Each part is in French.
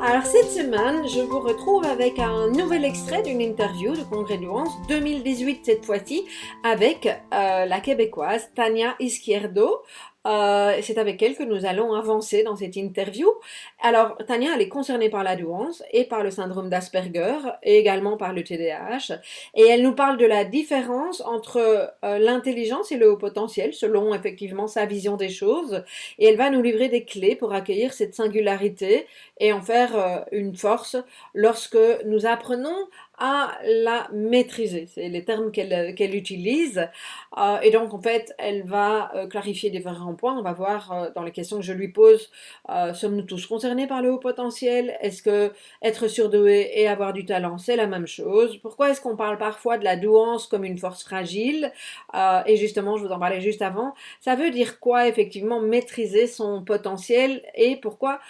Alors cette semaine, je vous retrouve avec un nouvel extrait d'une interview de Congrès Douance 2018 cette fois-ci avec euh, la québécoise Tania Izquierdo, euh, c'est avec elle que nous allons avancer dans cette interview. Alors, Tania, elle est concernée par la douance et par le syndrome d'Asperger et également par le TDAH. Et elle nous parle de la différence entre euh, l'intelligence et le haut potentiel, selon effectivement sa vision des choses. Et elle va nous livrer des clés pour accueillir cette singularité et en faire euh, une force lorsque nous apprenons à la maîtriser. C'est les termes qu'elle qu'elle utilise. Euh, et donc, en fait, elle va euh, clarifier différents points. On va voir euh, dans les questions que je lui pose, sommes-nous tous concernés par le haut potentiel? Est-ce que être surdoué et avoir du talent, c'est la même chose? Pourquoi est-ce qu'on parle parfois de la douance comme une force fragile? Et justement, je vous en parlais juste avant, ça veut dire quoi effectivement maîtriser son potentiel et pourquoi,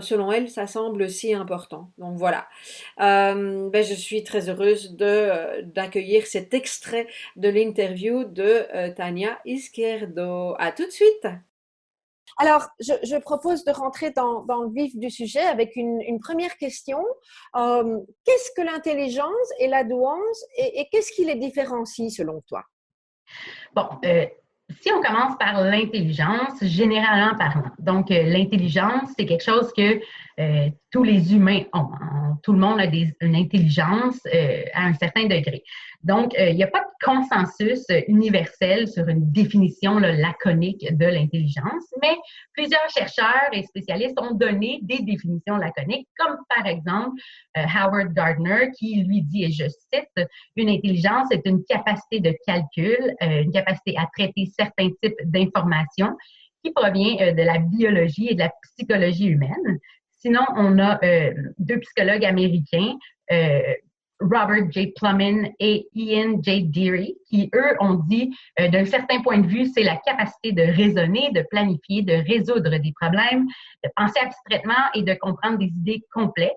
selon elle, ça semble si important? Donc voilà. ben, je suis heureuse de, d'accueillir cet extrait de l'interview de euh, Tania Izquierdo. À tout de suite. Alors, je, propose de rentrer dans, le vif du sujet avec une, première question. Euh, qu'est-ce que l'intelligence et la douance et, qu'est-ce qui les différencie selon toi? Bon, euh, si on commence par l'intelligence, généralement parlant. Donc, l'intelligence, c'est quelque chose que tous les humains ont. Tout le monde a une intelligence à un certain degré. Donc, euh, il n'y a pas de consensus universel sur une définition laconique de l'intelligence, mais plusieurs chercheurs et spécialistes ont donné des définitions laconiques, comme par exemple euh, Howard Gardner, qui lui dit, et je cite, une intelligence est une capacité de calcul, euh, une capacité à traiter certains types d'informations qui provient de la biologie et de la psychologie humaine. Sinon, on a deux psychologues américains, Robert J. Plumin et Ian J. Deary, qui, eux, ont dit, euh, d'un certain point de vue, c'est la capacité de raisonner, de planifier, de résoudre des problèmes, de penser abstraitement et de comprendre des idées complexes,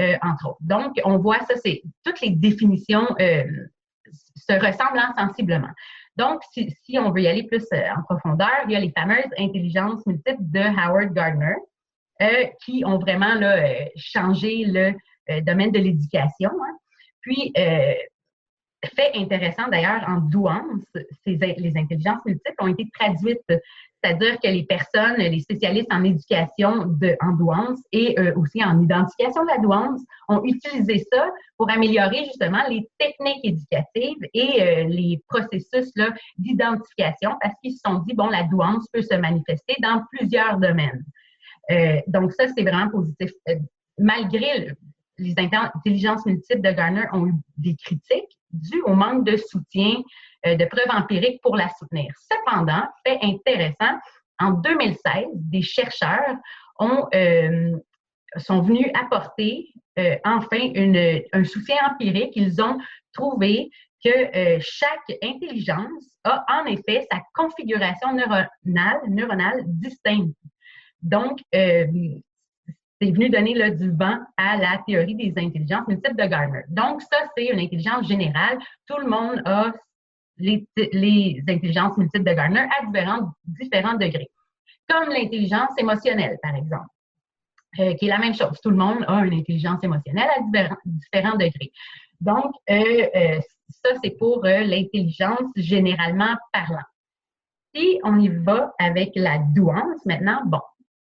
euh, entre autres. Donc, on voit ça, c'est toutes les définitions euh, se ressemblent sensiblement. Donc, si, on veut y aller plus en profondeur, il y a les fameuses intelligences multiples de Howard Gardner, qui ont vraiment changé le domaine de l'éducation. Hein. Puis, euh, fait intéressant d'ailleurs, en douance, les intelligences multiples ont été traduites, c'est-à-dire que les personnes, les spécialistes en éducation de, en douance et euh, aussi en identification de la douance ont utilisé ça pour améliorer justement les techniques éducatives et les processus d'identification parce qu'ils se sont dit, bon, la douance peut se manifester dans plusieurs domaines. donc ça, c'est vraiment positif. malgré les intelligences multiples de Garner ont eu des critiques dues au manque de soutien, euh, de preuves empiriques pour la soutenir. Cependant, fait intéressant, en 2016, des chercheurs ont, euh, sont venus apporter euh, enfin une, un soutien empirique. Ils ont trouvé que chaque intelligence a en effet sa configuration neuronale, neuronale distincte. Donc, c'est venu donner là, du vent à la théorie des intelligences multiples de Gardner. Donc, ça, c'est une intelligence générale. Tout le monde a les, intelligences multiples de Gardner à différents, différents degrés. Comme l'intelligence émotionnelle, par exemple, euh, qui est la même chose. Tout le monde a une intelligence émotionnelle à différents, degrés. Donc, euh, euh, ça, c'est pour l'intelligence généralement parlant. Si on y va avec la douance maintenant, bon,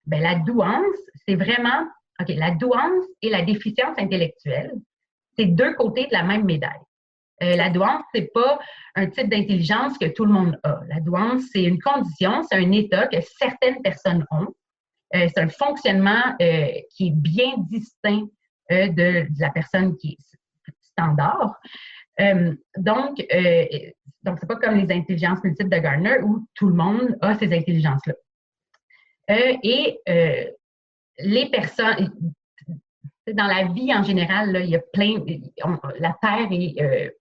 ben, la douance, c'est vraiment, OK, la douance et la déficience intellectuelle, c'est deux côtés de la même médaille. Euh, la douance, c'est pas un type d'intelligence que tout le monde a. La douance, c'est une condition, c'est un état que certaines personnes ont. Euh, c'est un fonctionnement euh, qui est bien distinct de, la personne qui est standard. donc, donc c'est pas comme les intelligences multiples de Gardner où tout le monde a ces intelligences-là. Et les personnes, dans la vie en général, il y a plein, la Terre est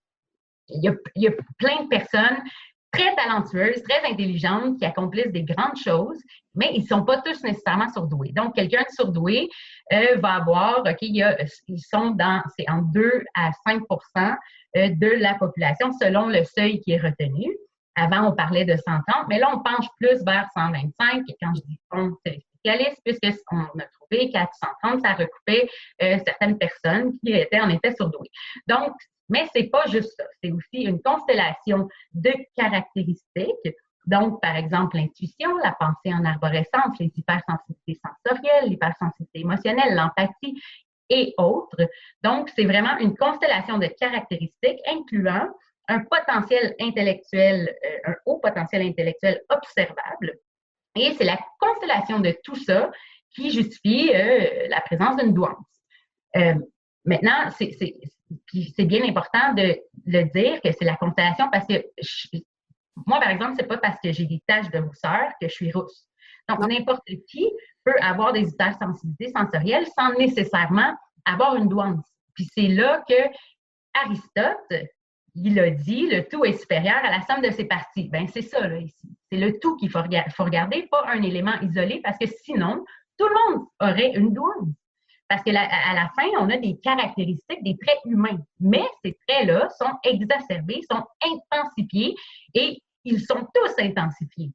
il y, a, plein de personnes très talentueuses, très intelligentes, qui accomplissent des grandes choses, mais ils ne sont pas tous nécessairement surdoués. Donc, quelqu'un de surdoué euh, va avoir, OK, il y a, ils sont dans, c'est en 2 à 5% euh, de la population selon le seuil qui est retenu. Avant, on parlait de 130, mais là, on penche plus vers 125. Et quand je dis on, c'est spécialiste, puisqu'on a trouvé qu'à 130, ça recoupait euh, certaines personnes qui étaient en effet surdouées. Donc, mais c'est pas juste ça. C'est aussi une constellation de caractéristiques. Donc, par exemple, l'intuition, la pensée en arborescence, les hypersensibilités sensorielles, l'hypersensibilité émotionnelle, l'empathie et autres. Donc, c'est vraiment une constellation de caractéristiques incluant un potentiel intellectuel, euh, un haut potentiel intellectuel observable. Et c'est la constellation de tout ça qui justifie euh, la présence d'une douance. Euh, maintenant, c'est bien important de le dire que c'est la constellation parce que moi, par exemple, c'est pas parce que j'ai des taches de rousseur que je suis rousse. Donc, n'importe qui peut avoir des hypersensibilités sensorielles sans nécessairement avoir une douance. Puis c'est là que Aristote, il a dit, le tout est supérieur à la somme de ses parties. Ben c'est ça, ici. C'est le tout qu'il faut, regarder, pas un élément isolé, parce que sinon, tout le monde aurait une douance. Parce qu'à la, à la fin, on a des caractéristiques, des traits humains. Mais ces traits-là sont exacerbés, sont intensifiés et ils sont tous intensifiés.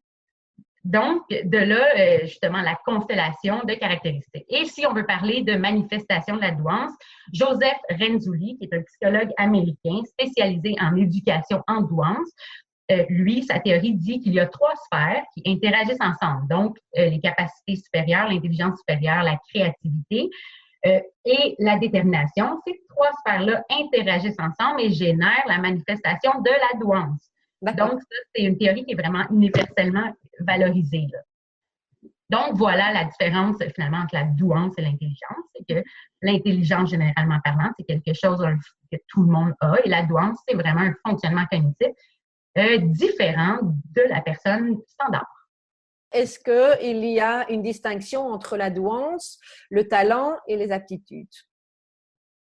Donc, de là, euh, justement, la constellation de caractéristiques. Et si on veut parler de manifestation de la douance, Joseph Renzulli, qui est un psychologue américain spécialisé en éducation en douance, euh, lui, sa théorie dit qu'il y a trois sphères qui interagissent ensemble. Donc, euh, les capacités supérieures, l'intelligence supérieure, la créativité, euh, et la détermination. Ces trois sphères-là interagissent ensemble et génèrent la manifestation de la douance. Donc, ça, c'est une théorie qui est vraiment universellement valorisée. Donc, voilà la différence finalement entre la douance et l'intelligence. C'est que l'intelligence, généralement parlant, c'est quelque chose que tout le monde a et la douance, c'est vraiment un fonctionnement cognitif euh, différent de la personne standard. Est-ce qu'il y a une distinction entre la douance, le talent et les aptitudes?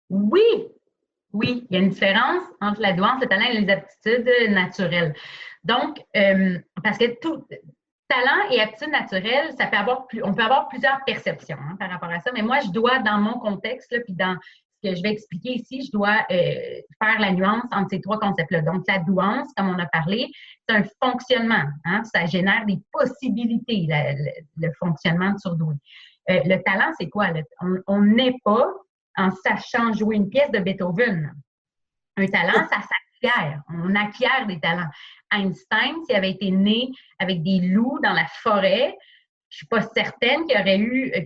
Oui, oui, il y a une différence entre la douance, le talent et les aptitudes naturelles. Donc, euh, parce que tout talent et aptitude naturelle, ça peut avoir plus, on peut avoir plusieurs perceptions hein, par rapport à ça, mais moi, je dois, dans mon contexte, puis dans que je vais expliquer ici, je dois euh, faire la nuance entre ces trois concepts-là. Donc, la douance, comme on a parlé, c'est un fonctionnement. Hein, ça génère des possibilités, le, fonctionnement de surdoué. Euh, le talent, c'est quoi? on n'est pas en sachant jouer une pièce de Beethoven. Un talent, ça On acquiert des talents. Einstein, s'il avait été né avec des loups dans la forêt, je suis pas certaine qu'il aurait eu, euh,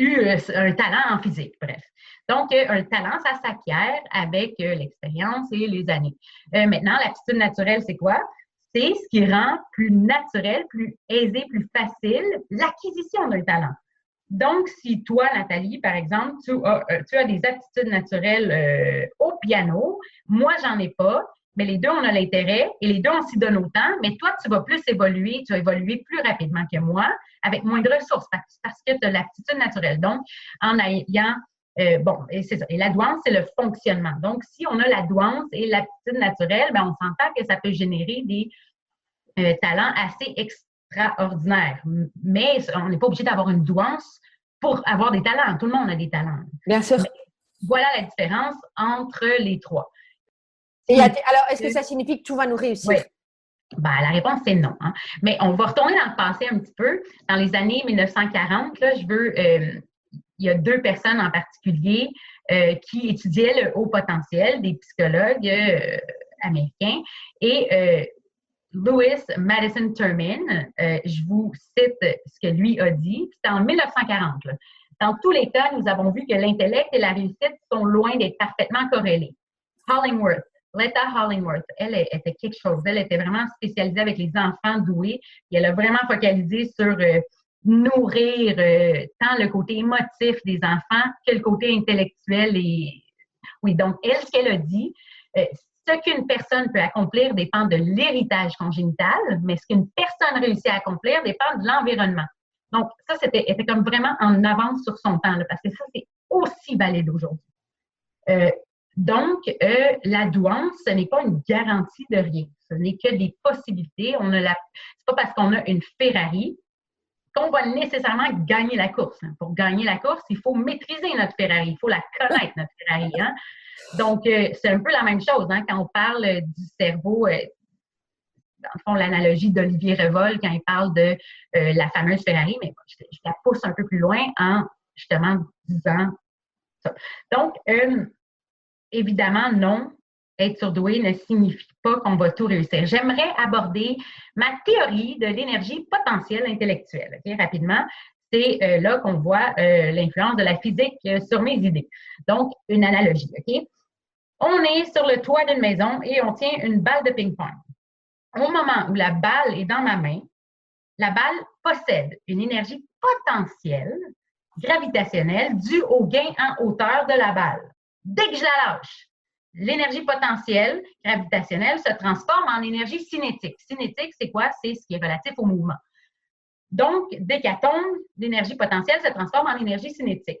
euh, un talent en physique, bref. Donc, euh, un talent, ça s'acquiert avec euh, l'expérience et les années. maintenant, l'aptitude naturelle, c'est quoi? C'est ce qui rend plus naturel, plus aisé, plus facile l'acquisition d'un talent. Donc, si toi, Nathalie, par exemple, tu as, tu as des aptitudes naturelles au piano, moi, j'en ai pas, mais les deux, on a l'intérêt et les deux, on s'y donne autant, mais toi, tu vas plus évoluer, tu vas évoluer plus rapidement que moi, avec moins de ressources, parce que tu as l'aptitude naturelle. Donc, en ayant, euh, bon, et c'est ça. Et la douance, c'est le fonctionnement. Donc, si on a la douance et l'aptitude naturelle, ben, on s'entend que ça peut générer des euh, talents assez extraordinaires. Mais on n'est pas obligé d'avoir une douance pour avoir des talents. Tout le monde a des talents. Bien sûr. voilà la différence entre les trois alors, est-ce que ça signifie que tout va nous réussir? Oui. Ben, la réponse, c'est non. Hein. Mais on va retourner dans le passé un petit peu. Dans les années 1940, là, je veux, euh, il y a deux personnes en particulier euh, qui étudiaient le haut potentiel, des psychologues euh, américains. Et Louis Madison Termin, je vous cite ce que lui a dit. C'était en 1940. Dans tous les cas, nous avons vu que l'intellect et la réussite sont loin d'être parfaitement corrélés. Hollingworth, Letta Hollingworth, elle était quelque chose. Elle était vraiment spécialisée avec les enfants doués. Et elle a vraiment focalisé sur euh, nourrir euh, tant le côté émotif des enfants que le côté intellectuel. Et oui, donc elle, ce qu'elle a dit, euh, ce qu'une personne peut accomplir dépend de l'héritage congénital, mais ce qu'une personne réussit à accomplir dépend de l'environnement. Donc, ça, c'était était comme vraiment en avance sur son temps, parce que ça, c'est aussi valide aujourd'hui. Euh, donc, euh, la douance, ce n'est pas une garantie de rien. Ce n'est que des possibilités. On a la, c'est pas parce qu'on a une Ferrari qu'on va nécessairement gagner la course. Hein. Pour gagner la course, il faut maîtriser notre Ferrari, il faut la connaître, notre Ferrari. Hein. Donc, euh, c'est un peu la même chose hein, quand on parle du cerveau. Euh, dans le fond, l'analogie d'Olivier Revol quand il parle de euh, la fameuse Ferrari, mais je, la pousse un peu plus loin en justement disant ça. Donc, évidemment, non, être surdoué ne signifie pas qu'on va tout réussir. J'aimerais aborder ma théorie de l'énergie potentielle intellectuelle, rapidement. C'est euh, là qu'on voit euh, l'influence de la physique euh, sur mes idées. Donc, une analogie, OK? On est sur le toit d'une maison et on tient une balle de ping-pong. Au moment où la balle est dans ma main, la balle possède une énergie potentielle gravitationnelle due au gain en hauteur de la balle. Dès que je la lâche, l'énergie potentielle gravitationnelle se transforme en énergie cinétique. Cinétique, c'est quoi? C'est ce qui est relatif au mouvement. Donc, dès qu'elle tombe, l'énergie potentielle se transforme en énergie cinétique.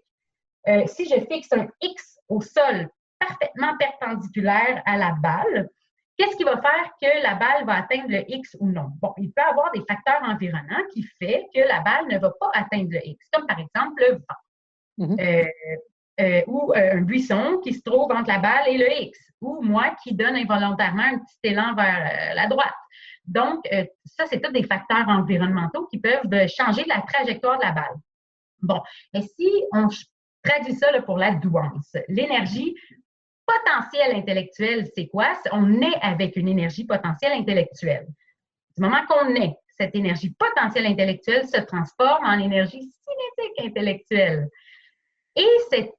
Euh, si je fixe un X au sol parfaitement perpendiculaire à la balle, qu'est-ce qui va faire que la balle va atteindre le X ou non? Bon, il peut y avoir des facteurs environnants qui font que la balle ne va pas atteindre le X, comme par exemple le vent. Mm-hmm. Euh, euh, ou un buisson qui se trouve entre la balle et le X, ou moi qui donne involontairement un petit élan vers la droite. Donc, ça, c'est tous des facteurs environnementaux qui peuvent changer la trajectoire de la balle. Bon, et si on traduit ça pour la douance, l'énergie potentielle intellectuelle, c'est quoi? On est avec une énergie potentielle intellectuelle. Du moment qu'on est, cette énergie potentielle intellectuelle se transforme en énergie cinétique intellectuelle. Et cette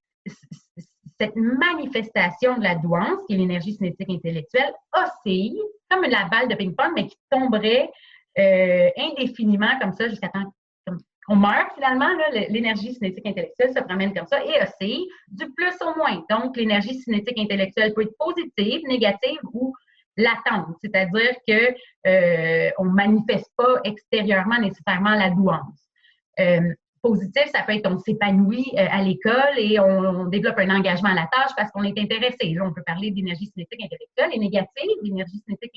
cette manifestation de la douance, qui est l'énergie cinétique intellectuelle, oscille comme la balle de ping-pong, mais qui tomberait euh, indéfiniment comme ça jusqu'à temps qu'on meurt finalement. L'énergie cinétique intellectuelle se promène comme ça et oscille du plus au moins. Donc, l'énergie cinétique intellectuelle peut être positive, négative ou latente, c'est-à-dire que euh, on manifeste pas extérieurement nécessairement la douance. Euh, positif, ça peut être on s'épanouit euh, à l'école et on, développe un engagement à la tâche parce qu'on est intéressé. Là, on peut parler d'énergie cinétique intellectuelle et négative. L'énergie cinétique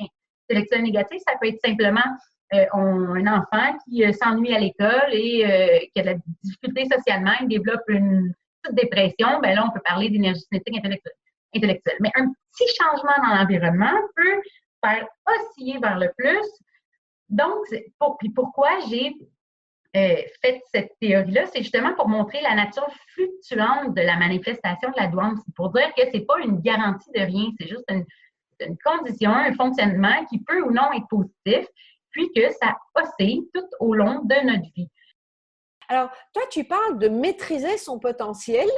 intellectuelle négative, ça peut être simplement euh, un enfant qui euh, s'ennuie à l'école et qui a de la difficulté socialement, il développe une petite dépression. Ben là, on peut parler d'énergie cinétique intellectuelle. Mais un petit changement dans l'environnement peut faire osciller vers le plus. Donc, pour, puis pourquoi j'ai euh, fait cette théorie-là, c'est justement pour montrer la nature fluctuante de la manifestation de la douance. pour dire que c'est pas une garantie de rien, c'est juste une, une, condition, un fonctionnement qui peut ou non être positif, puis que ça oscille tout au long de notre vie. Alors, toi, tu parles de maîtriser son potentiel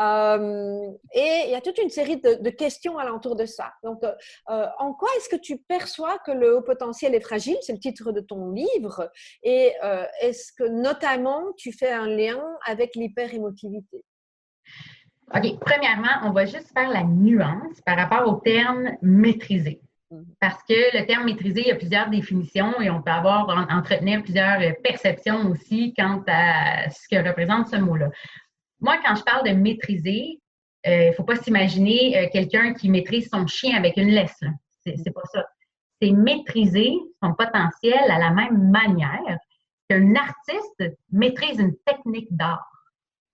euh, et il y a toute une série de, questions alentour de ça. Donc, euh, euh, en quoi est-ce que tu perçois que le haut potentiel est fragile? C'est le titre de ton livre. Et est-ce que notamment tu fais un lien avec l'hyper-émotivité? OK. Premièrement, on va juste faire la nuance par rapport au terme maîtriser. Mhm. Parce que le terme maîtriser, il y a plusieurs définitions et on peut avoir, entretenir plusieurs perceptions aussi quant à ce que représente ce mot-là. Moi, quand je parle de maîtriser, il euh, ne faut pas s'imaginer euh, quelqu'un qui maîtrise son chien avec une laisse. C'est pas ça. C'est maîtriser son potentiel à la même manière qu'un artiste maîtrise une technique d'art.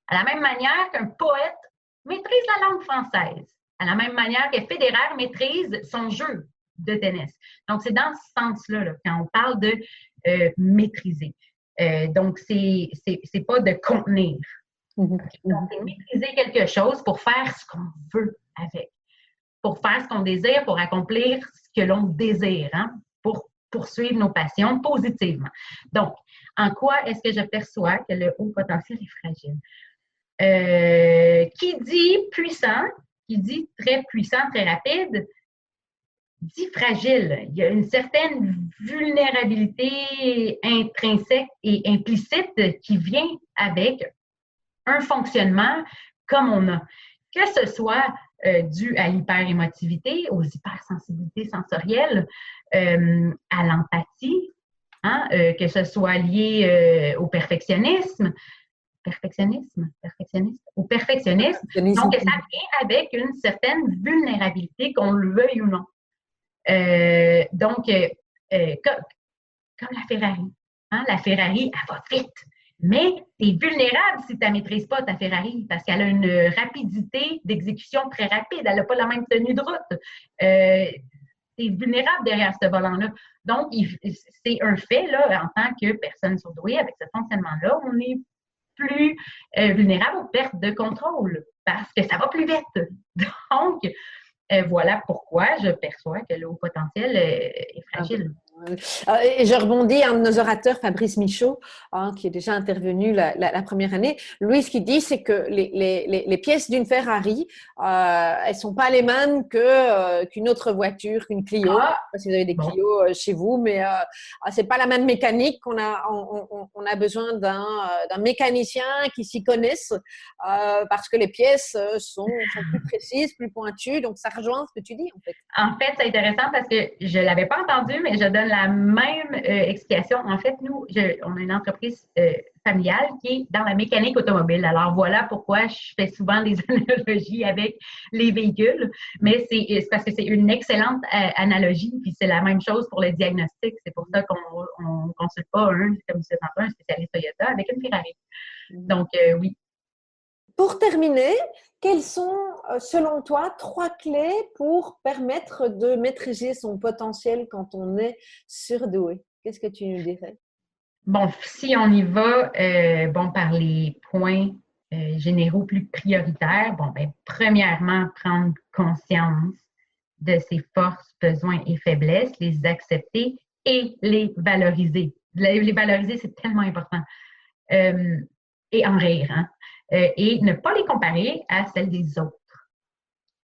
À la même manière qu'un poète maîtrise la langue française. À la même manière que Federer maîtrise son jeu de tennis. Donc, c'est dans ce sens-là quand on parle de euh, maîtriser. Euh, donc, c'est n'est pas de contenir. Mm-hmm. Donc, c'est maîtriser quelque chose pour faire ce qu'on veut avec, pour faire ce qu'on désire, pour accomplir ce que l'on désire, hein, pour poursuivre nos passions positivement. Donc, en quoi est-ce que je perçois que le haut potentiel est fragile? qui dit puissant, qui dit très puissant, très rapide, dit fragile. Il y a une certaine vulnérabilité intrinsèque et implicite qui vient avec un fonctionnement comme on a. Que ce soit euh, dû à l'hyperémotivité, aux hypersensibilités sensorielles, euh, à l'empathie, hein, euh, que ce soit lié au perfectionnisme, perfectionnisme, perfectionnisme, au perfectionnisme. Donc, ça vient avec une certaine vulnérabilité, qu'on le veuille ou non. Euh, donc, euh, euh, comme, la Ferrari. Hein, la Ferrari, elle va vite. Mais tu es vulnérable si tu ne maîtrises pas ta Ferrari parce qu'elle a une rapidité d'exécution très rapide. Elle n'a pas la même tenue de route. tu es vulnérable derrière ce volant-là. Donc, c'est un fait, là, en tant que personne surdouée, avec ce fonctionnement-là, on est plus vulnérable aux pertes de contrôle parce que ça va plus vite. Donc, voilà pourquoi je perçois que le haut potentiel est fragile. Euh, et je rebondis, un de nos orateurs, Fabrice Michaud, hein, qui est déjà intervenu la, première année, lui, ce qu'il dit, c'est que les, pièces d'une Ferrari, euh, elles sont pas les mêmes euh, qu'une autre voiture, qu'une Clio. Ah, si vous avez des Clio euh, chez vous, mais ah, c'est pas la même mécanique. On a, on, a besoin d'un mécanicien qui s'y connaisse parce que les pièces sont, sont, plus précises, plus pointues. Donc, ça rejoint ce que tu dis, en fait. En fait, c'est intéressant parce que je l'avais pas entendu, mais je donne la même euh, explication. En fait, nous, on a une entreprise euh, familiale qui est dans la mécanique automobile. Alors voilà pourquoi je fais souvent des analogies avec les véhicules, mais c'est parce que c'est une excellente euh, analogie, puis c'est la même chose pour le diagnostic. C'est pour ça qu'on ne consulte pas un, comme je disais un spécialiste Toyota avec une Ferrari. Mm. Donc oui. Pour terminer, quelles sont, euh, selon toi, trois clés pour permettre de maîtriser son potentiel quand on est surdoué? Qu'est-ce que tu nous dirais? Bon, si on y va, euh, bon, par les points euh, généraux plus prioritaires, bon, ben, premièrement, prendre conscience de ses forces, besoins et faiblesses, les accepter et les valoriser. Les valoriser, c'est tellement important. et en rire, hein? Euh, et ne pas les comparer à celles des autres.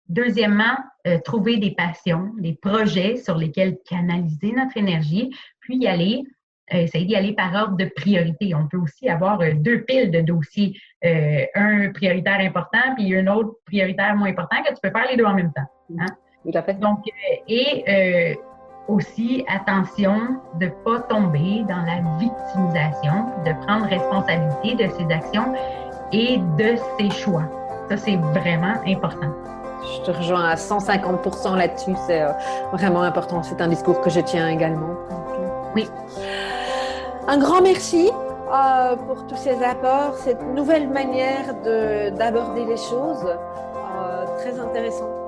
Deuxièmement, euh, trouver des passions, des projets sur lesquels canaliser notre énergie, puis y aller, euh, essayer d'y aller par ordre de priorité. On peut aussi avoir deux piles de dossiers, un prioritaire important puis un autre prioritaire moins important que tu peux faire les deux en même temps. Hein? Tout à fait. Donc, et aussi attention de ne pas tomber dans la victimisation, de prendre responsabilité de ses actions et de ses choix. Ça, c'est vraiment important. Je te rejoins à 150% là-dessus. C'est euh, vraiment important. C'est un discours que je tiens également. Oui. Un grand merci euh, pour tous ces apports, cette nouvelle manière d'aborder les choses. Euh, très intéressant.